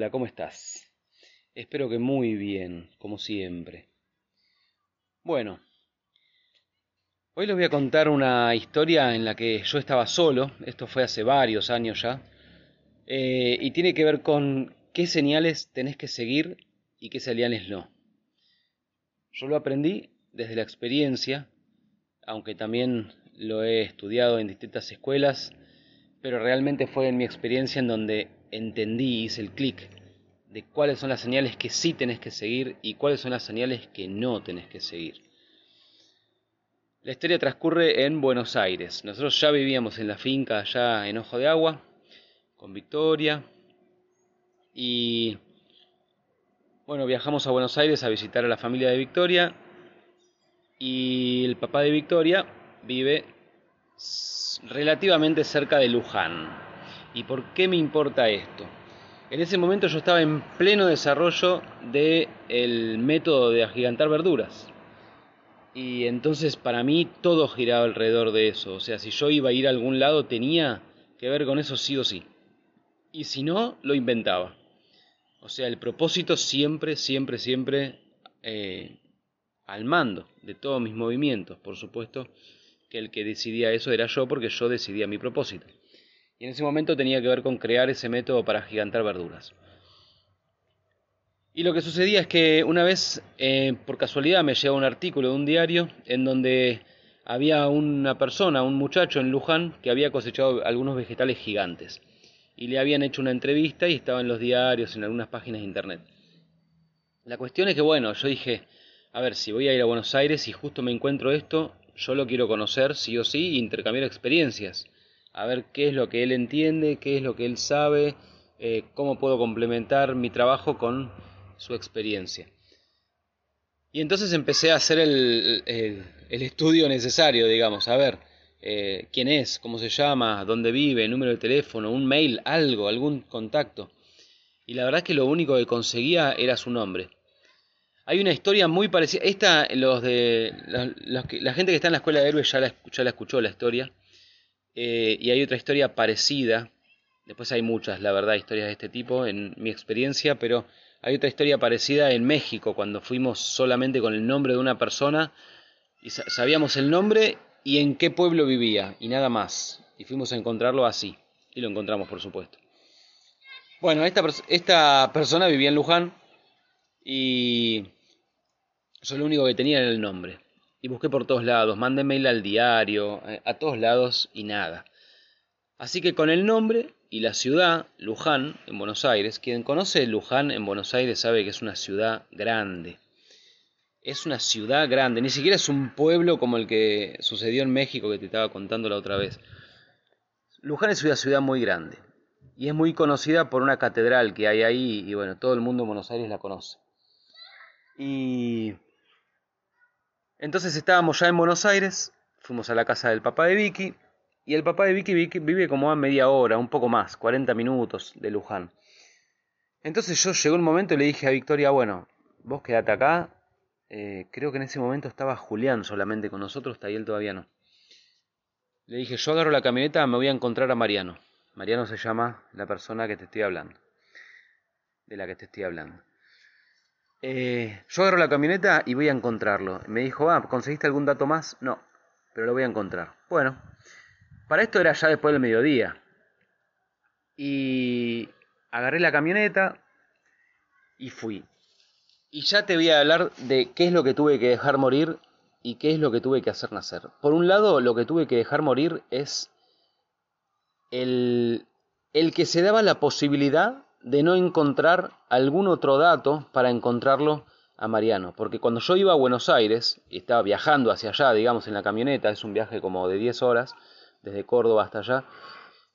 Hola, ¿cómo estás? Espero que muy bien, como siempre. Bueno, hoy les voy a contar una historia en la que yo estaba solo, esto fue hace varios años ya, eh, y tiene que ver con qué señales tenés que seguir y qué señales no. Yo lo aprendí desde la experiencia, aunque también lo he estudiado en distintas escuelas, pero realmente fue en mi experiencia en donde entendí, hice el clic de cuáles son las señales que sí tenés que seguir y cuáles son las señales que no tenés que seguir. La historia transcurre en Buenos Aires. Nosotros ya vivíamos en la finca allá en Ojo de Agua, con Victoria, y bueno, viajamos a Buenos Aires a visitar a la familia de Victoria, y el papá de Victoria vive relativamente cerca de Luján. ¿Y por qué me importa esto? En ese momento yo estaba en pleno desarrollo del método de agigantar verduras. Y entonces para mí todo giraba alrededor de eso. O sea, si yo iba a ir a algún lado tenía que ver con eso sí o sí. Y si no, lo inventaba. O sea, el propósito siempre, siempre, siempre eh, al mando de todos mis movimientos. Por supuesto que el que decidía eso era yo porque yo decidía mi propósito y en ese momento tenía que ver con crear ese método para gigantar verduras. Y lo que sucedía es que una vez, eh, por casualidad, me llegó un artículo de un diario en donde había una persona, un muchacho en Luján, que había cosechado algunos vegetales gigantes. Y le habían hecho una entrevista y estaba en los diarios, en algunas páginas de internet. La cuestión es que, bueno, yo dije, a ver, si voy a ir a Buenos Aires y justo me encuentro esto, yo lo quiero conocer sí o sí e intercambiar experiencias a ver qué es lo que él entiende, qué es lo que él sabe, eh, cómo puedo complementar mi trabajo con su experiencia. Y entonces empecé a hacer el, estudio necesario, digamos, a ver eh, quién es, cómo se llama, dónde vive, número de teléfono, un mail, algo, algún contacto. Y la verdad es que lo único que conseguía era su nombre. Hay una historia muy parecida. Esta, los de la gente que está en la escuela de héroes ya la escuchó la historia. Eh, y hay otra historia parecida, después hay muchas, la verdad, historias de este tipo en mi experiencia, pero hay otra historia parecida en México, cuando fuimos solamente con el nombre de una persona y sabíamos el nombre y en qué pueblo vivía, y nada más. Y fuimos a encontrarlo así, y lo encontramos, por supuesto. Bueno, esta, esta persona vivía en Luján y yo lo único que tenía era el nombre y busqué por todos lados, mandé mail al diario, eh, a todos lados y nada. Así que con el nombre y la ciudad, Luján, en Buenos Aires, quien conoce Luján en Buenos Aires sabe que es una ciudad grande. Es una ciudad grande, ni siquiera es un pueblo como el que sucedió en México que te estaba contando la otra vez. Luján es una ciudad muy grande y es muy conocida por una catedral que hay ahí y bueno, todo el mundo en Buenos Aires la conoce. Y entonces estábamos ya en Buenos Aires, fuimos a la casa del papá de Vicky, y el papá de Vicky, vive como a media hora, un poco más, 40 minutos de Luján. Entonces yo llegó un momento y le dije a Victoria, bueno, vos quedate acá. Eh, creo que en ese momento estaba Julián solamente con nosotros, él todavía no. Le dije, yo agarro la camioneta, me voy a encontrar a Mariano. Mariano se llama la persona que te estoy hablando. De la que te estoy hablando. Eh, yo agarro la camioneta y voy a encontrarlo. Me dijo, ah, ¿conseguiste algún dato más? No, pero lo voy a encontrar. Bueno, para esto era ya después del mediodía. Y agarré la camioneta y fui. Y ya te voy a hablar de qué es lo que tuve que dejar morir y qué es lo que tuve que hacer nacer. Por un lado, lo que tuve que dejar morir es el, el que se daba la posibilidad de no encontrar algún otro dato para encontrarlo a Mariano. Porque cuando yo iba a Buenos Aires y estaba viajando hacia allá, digamos en la camioneta, es un viaje como de 10 horas, desde Córdoba hasta allá,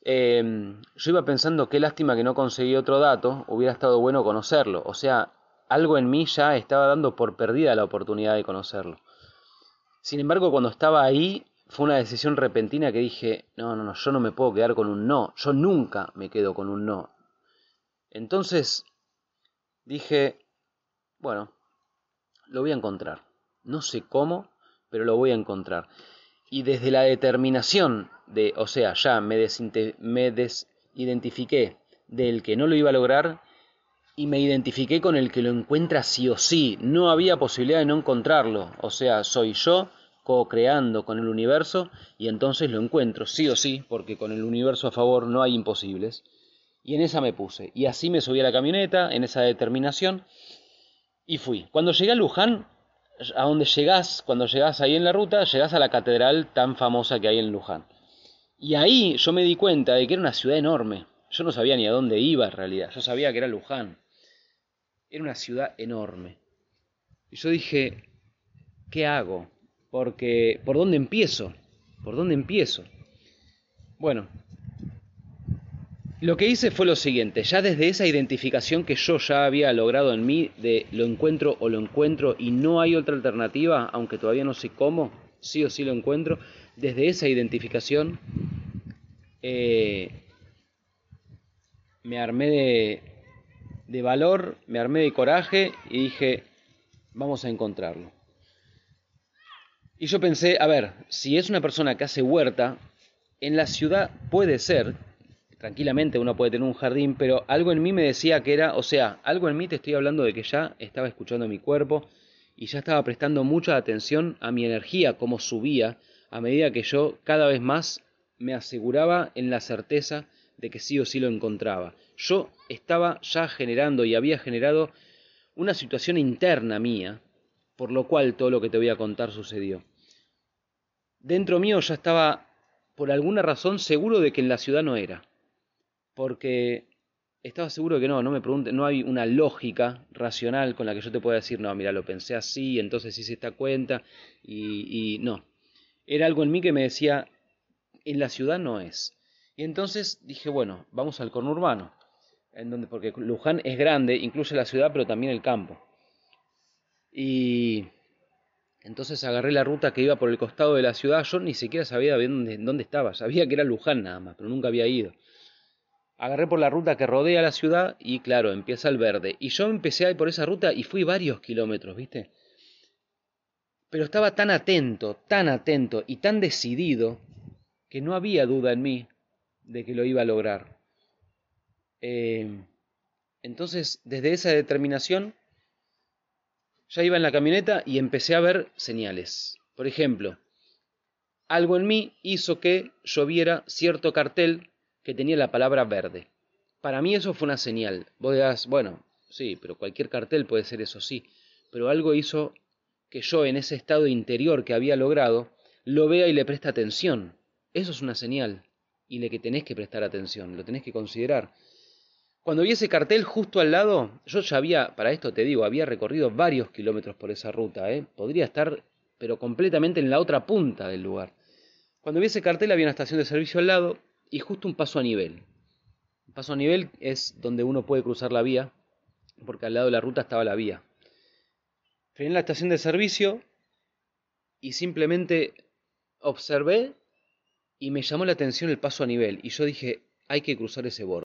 em, yo iba pensando qué lástima que no conseguí otro dato, hubiera estado bueno conocerlo. O sea, algo en mí ya estaba dando por perdida la oportunidad de conocerlo. Sin embargo, cuando estaba ahí, fue una decisión repentina que dije, no, no, no, yo no me puedo quedar con un no, yo nunca me quedo con un no, entonces dije, bueno, lo voy a encontrar. No sé cómo, pero lo voy a encontrar. Y desde la determinación de, o sea, ya me, desidentifiqué del que no lo iba a lograr, y me identifiqué con el que lo encuentra sí o sí. No había posibilidad de no encontrarlo. O sea, soy yo co-creando con el universo y entonces lo encuentro sí o sí, porque con el universo a favor no hay imposibles. Y en esa me puse. Y así me subí a la camioneta, en esa determinación, y fui. Cuando llegué a Luján, a donde llegás, cuando llegás ahí en la ruta, llegás a la catedral tan famosa que hay en Luján. Y ahí yo me di cuenta de que era una ciudad enorme. Yo no sabía ni a dónde iba en realidad, yo sabía que era Luján. Era una ciudad enorme. Y yo dije, ¿qué hago? Porque, ¿por dónde empiezo? ¿Por dónde empiezo? Bueno, lo que hice fue lo siguiente, ya desde esa identificación que yo ya había logrado en mí de lo encuentro o lo encuentro y no hay otra alternativa, aunque todavía no sé cómo, sí o sí lo encuentro, desde esa identificación eh, me armé de, de valor, me armé de coraje y dije, vamos a encontrarlo. Y yo pensé, a ver, si es una persona que hace huerta, en la ciudad puede ser, tranquilamente uno puede tener un jardín, pero algo en mí me decía que era, o sea, algo en mí te estoy hablando de que ya estaba escuchando mi cuerpo y ya estaba prestando mucha atención a mi energía, cómo subía, a medida que yo cada vez más me aseguraba en la certeza de que sí o sí lo encontraba. Yo estaba ya generando y había generado una situación interna mía, por lo cual todo lo que te voy a contar sucedió. Dentro mío ya estaba, por alguna razón, seguro de que en la ciudad no era, porque estaba seguro que no, no me pregunte, no hay una lógica racional con la que yo te pueda decir, no, mira, lo pensé así, entonces hice esta cuenta, y, y no. Era algo en mí que me decía, en la ciudad no es. Y entonces dije, bueno, vamos al conurbano, en donde, porque Luján es grande, incluye la ciudad, pero también el campo. Y entonces agarré la ruta que iba por el costado de la ciudad. Yo ni siquiera sabía dónde, dónde estaba. Sabía que era Luján nada más, pero nunca había ido. Agarré por la ruta que rodea la ciudad y claro, empieza el verde. Y yo empecé a ir por esa ruta y fui varios kilómetros, ¿viste? Pero estaba tan atento, tan atento y tan decidido que no había duda en mí de que lo iba a lograr. Eh, entonces, desde esa determinación, ya iba en la camioneta y empecé a ver señales. Por ejemplo, algo en mí hizo que yo viera cierto cartel que tenía la palabra verde. Para mí eso fue una señal. Vos dirás, bueno, sí, pero cualquier cartel puede ser eso, sí. Pero algo hizo que yo en ese estado interior que había logrado, lo vea y le preste atención. Eso es una señal y le que tenés que prestar atención, lo tenés que considerar. Cuando vi ese cartel justo al lado, yo ya había, para esto te digo, había recorrido varios kilómetros por esa ruta, ¿eh? podría estar, pero completamente en la otra punta del lugar. Cuando vi ese cartel había una estación de servicio al lado y justo un paso a nivel. Un paso a nivel es donde uno puede cruzar la vía, porque al lado de la ruta estaba la vía. Frené en la estación de servicio y simplemente observé y me llamó la atención el paso a nivel y yo dije, hay que cruzar ese borde.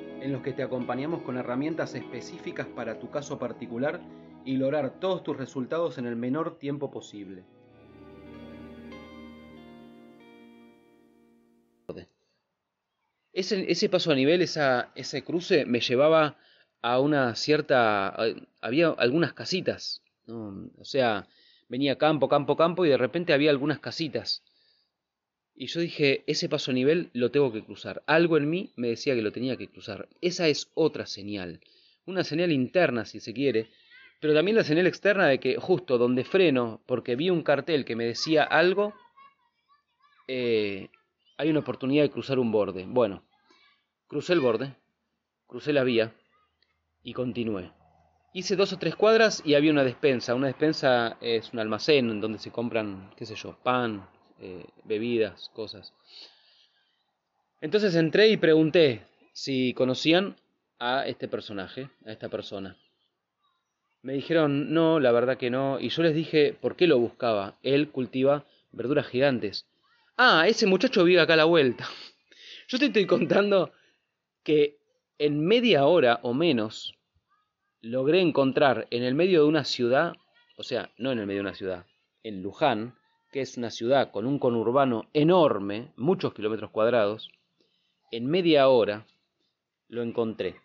en los que te acompañamos con herramientas específicas para tu caso particular y lograr todos tus resultados en el menor tiempo posible. Ese, ese paso a nivel, esa, ese cruce, me llevaba a una cierta... había algunas casitas, o sea, venía campo, campo, campo y de repente había algunas casitas. Y yo dije, ese paso a nivel lo tengo que cruzar. Algo en mí me decía que lo tenía que cruzar. Esa es otra señal. Una señal interna, si se quiere, pero también la señal externa de que justo donde freno, porque vi un cartel que me decía algo, eh, hay una oportunidad de cruzar un borde. Bueno, crucé el borde, crucé la vía, y continué. Hice dos o tres cuadras y había una despensa. Una despensa es un almacén donde se compran, qué sé yo, pan, eh, bebidas, cosas. Entonces entré y pregunté si conocían a este personaje, a esta persona. Me dijeron, no, la verdad que no. Y yo les dije, ¿por qué lo buscaba? Él cultiva verduras gigantes. Ah, ese muchacho vive acá a la vuelta. Yo te estoy contando que en media hora o menos logré encontrar en el medio de una ciudad, o sea, no en el medio de una ciudad, en Luján, que es una ciudad con un conurbano enorme, muchos kilómetros cuadrados, en media hora lo encontré.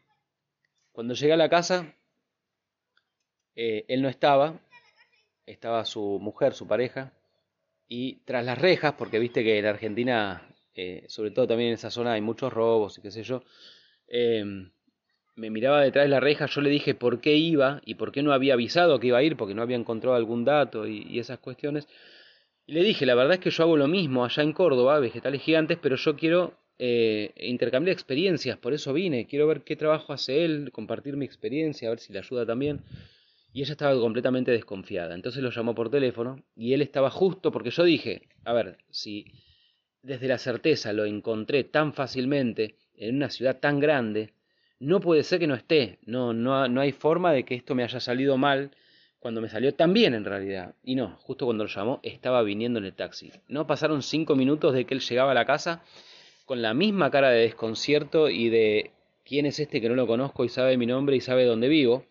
Cuando llegué a la casa, eh, él no estaba, estaba su mujer, su pareja, y tras las rejas, porque viste que en Argentina, eh, sobre todo también en esa zona, hay muchos robos y qué sé yo, em, me miraba detrás de la reja, yo le dije por qué iba y por qué no había avisado que iba a ir, porque no había encontrado algún dato y, esas cuestiones. Y le dije, la verdad es que yo hago lo mismo allá en Córdoba, vegetales gigantes, pero yo quiero eh, intercambiar experiencias, por eso vine, quiero ver qué trabajo hace él, compartir mi experiencia, a ver si le ayuda también. Y ella estaba completamente desconfiada. Entonces lo llamó por teléfono y él estaba justo porque yo dije, a ver, si desde la certeza lo encontré tan fácilmente en una ciudad tan grande, no puede ser que no esté. No, no, no hay forma de que esto me haya salido mal cuando me salió tan bien en realidad. Y no, justo cuando lo llamó estaba viniendo en el taxi. No pasaron cinco minutos de que él llegaba a la casa con la misma cara de desconcierto y de quién es este que no lo conozco y sabe mi nombre y sabe dónde vivo.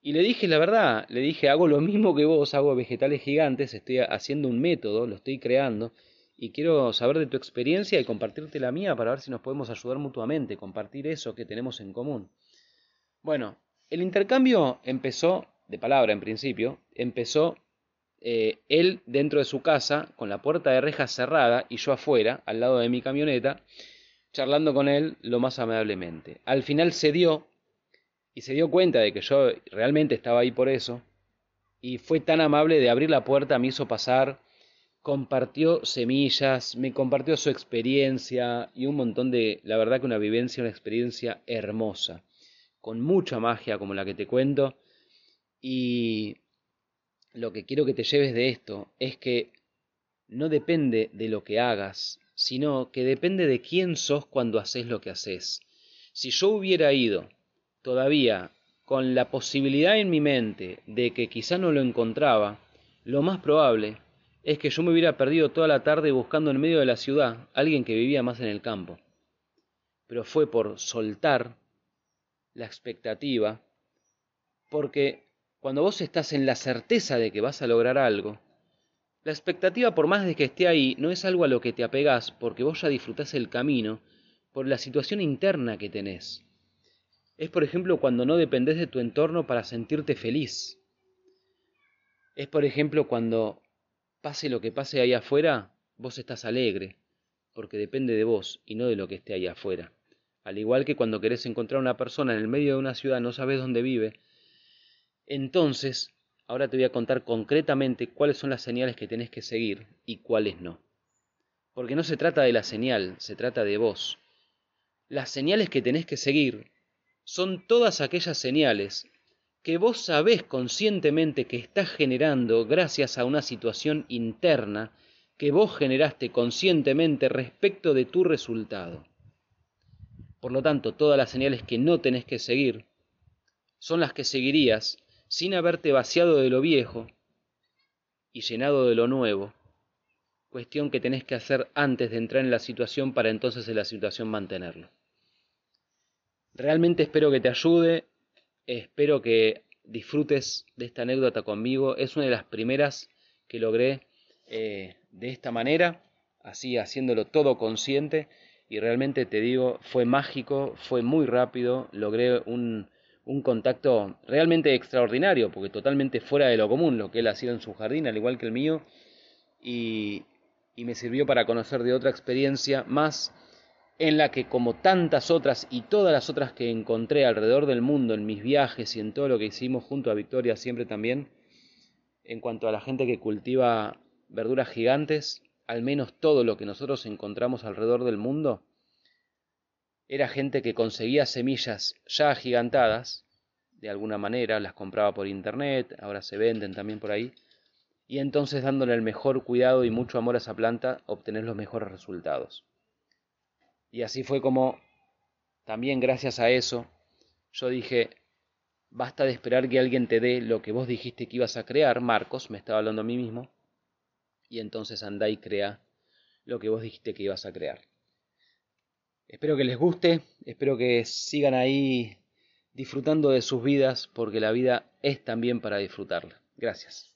Y le dije la verdad, le dije, hago lo mismo que vos, hago vegetales gigantes, estoy haciendo un método, lo estoy creando, y quiero saber de tu experiencia y compartirte la mía para ver si nos podemos ayudar mutuamente, compartir eso que tenemos en común. Bueno, el intercambio empezó, de palabra en principio, empezó eh, él dentro de su casa, con la puerta de rejas cerrada y yo afuera, al lado de mi camioneta, charlando con él lo más amablemente. Al final se dio y se dio cuenta de que yo realmente estaba ahí por eso, y fue tan amable de abrir la puerta, me hizo pasar, compartió semillas, me compartió su experiencia y un montón de, la verdad que una vivencia, una experiencia hermosa, con mucha magia como la que te cuento, y lo que quiero que te lleves de esto es que no depende de lo que hagas, sino que depende de quién sos cuando haces lo que haces. Si yo hubiera ido todavía con la posibilidad en mi mente de que quizá no lo encontraba, lo más probable es que yo me hubiera perdido toda la tarde buscando en medio de la ciudad alguien que vivía más en el campo. Pero fue por soltar la expectativa, porque cuando vos estás en la certeza de que vas a lograr algo, la expectativa por más de que esté ahí no es algo a lo que te apegás porque vos ya disfrutás el camino por la situación interna que tenés es, por ejemplo, cuando no dependes de tu entorno para sentirte feliz. Es, por ejemplo, cuando pase lo que pase ahí afuera, vos estás alegre, porque depende de vos y no de lo que esté ahí afuera. Al igual que cuando querés encontrar a una persona en el medio de una ciudad, no sabes dónde vive, entonces, ahora te voy a contar concretamente cuáles son las señales que tenés que seguir y cuáles no. Porque no se trata de la señal, se trata de vos. Las señales que tenés que seguir son todas aquellas señales que vos sabés conscientemente que estás generando gracias a una situación interna que vos generaste conscientemente respecto de tu resultado. Por lo tanto, todas las señales que no tenés que seguir son las que seguirías sin haberte vaciado de lo viejo y llenado de lo nuevo, cuestión que tenés que hacer antes de entrar en la situación para entonces en la situación mantenerlo. Realmente espero que te ayude, espero que disfrutes de esta anécdota conmigo. Es una de las primeras que logré eh, de esta manera, así haciéndolo todo consciente. Y realmente te digo, fue mágico, fue muy rápido, logré un, un contacto realmente extraordinario, porque totalmente fuera de lo común lo que él hacía en su jardín, al igual que el mío, y, y me sirvió para conocer de otra experiencia más en la que como tantas otras y todas las otras que encontré alrededor del mundo en mis viajes y en todo lo que hicimos junto a Victoria siempre también, en cuanto a la gente que cultiva verduras gigantes, al menos todo lo que nosotros encontramos alrededor del mundo, era gente que conseguía semillas ya agigantadas, de alguna manera, las compraba por internet, ahora se venden también por ahí, y entonces dándole el mejor cuidado y mucho amor a esa planta, obtener los mejores resultados. Y así fue como, también gracias a eso, yo dije, basta de esperar que alguien te dé lo que vos dijiste que ibas a crear, Marcos, me estaba hablando a mí mismo, y entonces anda y crea lo que vos dijiste que ibas a crear. Espero que les guste, espero que sigan ahí disfrutando de sus vidas, porque la vida es también para disfrutarla. Gracias.